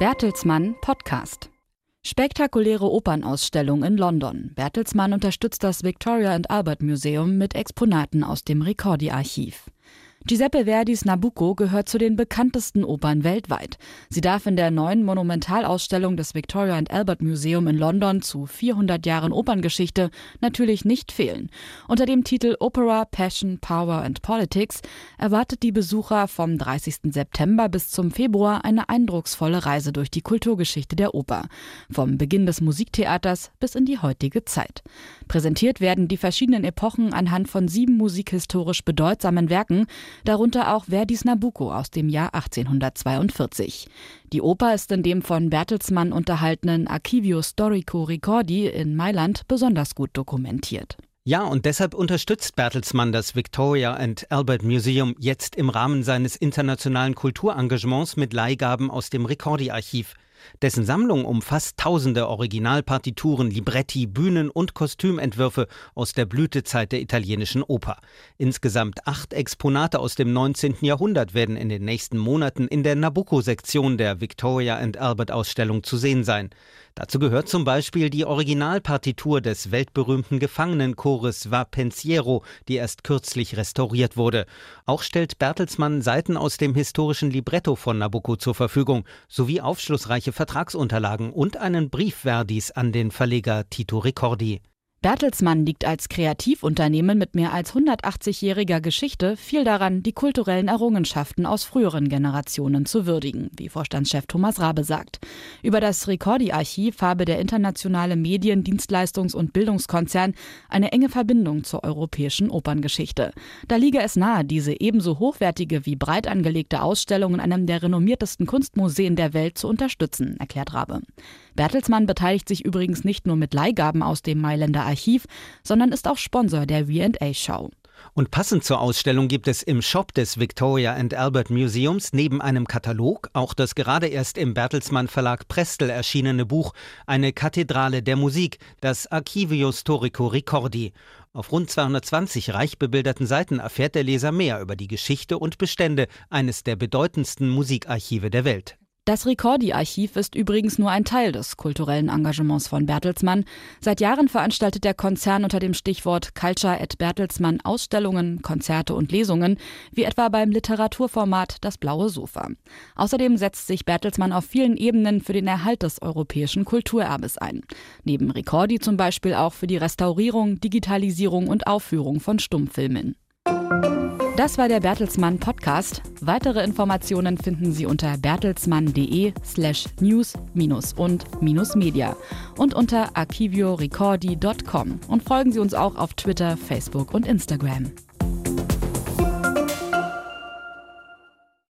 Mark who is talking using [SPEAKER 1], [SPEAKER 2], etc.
[SPEAKER 1] Bertelsmann Podcast. Spektakuläre Opernausstellung in London. Bertelsmann unterstützt das Victoria and Albert Museum mit Exponaten aus dem Ricordi-Archiv. Giuseppe Verdis Nabucco gehört zu den bekanntesten Opern weltweit. Sie darf in der neuen Monumentalausstellung des Victoria and Albert Museum in London zu 400 Jahren Operngeschichte natürlich nicht fehlen. Unter dem Titel Opera, Passion, Power and Politics erwartet die Besucher vom 30. September bis zum Februar eine eindrucksvolle Reise durch die Kulturgeschichte der Oper. Vom Beginn des Musiktheaters bis in die heutige Zeit. Präsentiert werden die verschiedenen Epochen anhand von sieben musikhistorisch bedeutsamen Werken, darunter auch Verdis Nabucco aus dem Jahr 1842. Die Oper ist in dem von Bertelsmann unterhaltenen Archivio Storico Ricordi in Mailand besonders gut dokumentiert.
[SPEAKER 2] Ja, und deshalb unterstützt Bertelsmann das Victoria and Albert Museum jetzt im Rahmen seines internationalen Kulturengagements mit Leihgaben aus dem Ricordi-Archiv. Dessen Sammlung umfasst tausende Originalpartituren, Libretti, Bühnen- und Kostümentwürfe aus der Blütezeit der italienischen Oper. Insgesamt acht Exponate aus dem 19. Jahrhundert werden in den nächsten Monaten in der Nabucco-Sektion der Victoria and Albert Ausstellung zu sehen sein. Dazu gehört zum Beispiel die Originalpartitur des weltberühmten Gefangenenchores Va Pensiero, die erst kürzlich restauriert wurde. Auch stellt Bertelsmann Seiten aus dem historischen Libretto von Nabucco zur Verfügung, sowie aufschlussreiche Vertragsunterlagen und einen Brief Verdis an den Verleger Tito Ricordi.
[SPEAKER 1] Bertelsmann liegt als Kreativunternehmen mit mehr als 180-jähriger Geschichte viel daran, die kulturellen Errungenschaften aus früheren Generationen zu würdigen, wie Vorstandschef Thomas Rabe sagt. Über das Ricordi-Archiv habe der internationale Medien-, Dienstleistungs- und Bildungskonzern eine enge Verbindung zur europäischen Operngeschichte. Da liege es nahe, diese ebenso hochwertige wie breit angelegte Ausstellung in einem der renommiertesten Kunstmuseen der Welt zu unterstützen, erklärt Rabe. Bertelsmann beteiligt sich übrigens nicht nur mit Leihgaben aus dem Mailänder Archiv, sondern ist auch Sponsor der V&A-Show.
[SPEAKER 2] Und passend zur Ausstellung gibt es im Shop des Victoria and Albert Museums neben einem Katalog auch das gerade erst im Bertelsmann Verlag Prestel erschienene Buch Eine Kathedrale der Musik, das Archivio Storico Ricordi. Auf rund 220 reich bebilderten Seiten erfährt der Leser mehr über die Geschichte und Bestände eines der bedeutendsten Musikarchive der Welt.
[SPEAKER 1] Das Ricordi-Archiv ist übrigens nur ein Teil des kulturellen Engagements von Bertelsmann. Seit Jahren veranstaltet der Konzern unter dem Stichwort Culture at Bertelsmann Ausstellungen, Konzerte und Lesungen, wie etwa beim Literaturformat Das blaue Sofa. Außerdem setzt sich Bertelsmann auf vielen Ebenen für den Erhalt des europäischen Kulturerbes ein. Neben Ricordi zum Beispiel auch für die Restaurierung, Digitalisierung und Aufführung von Stummfilmen. Das war der Bertelsmann Podcast. Weitere Informationen finden Sie unter bertelsmann.de slash news und media und unter archiviorecordi.com und folgen Sie uns auch auf Twitter, Facebook und Instagram.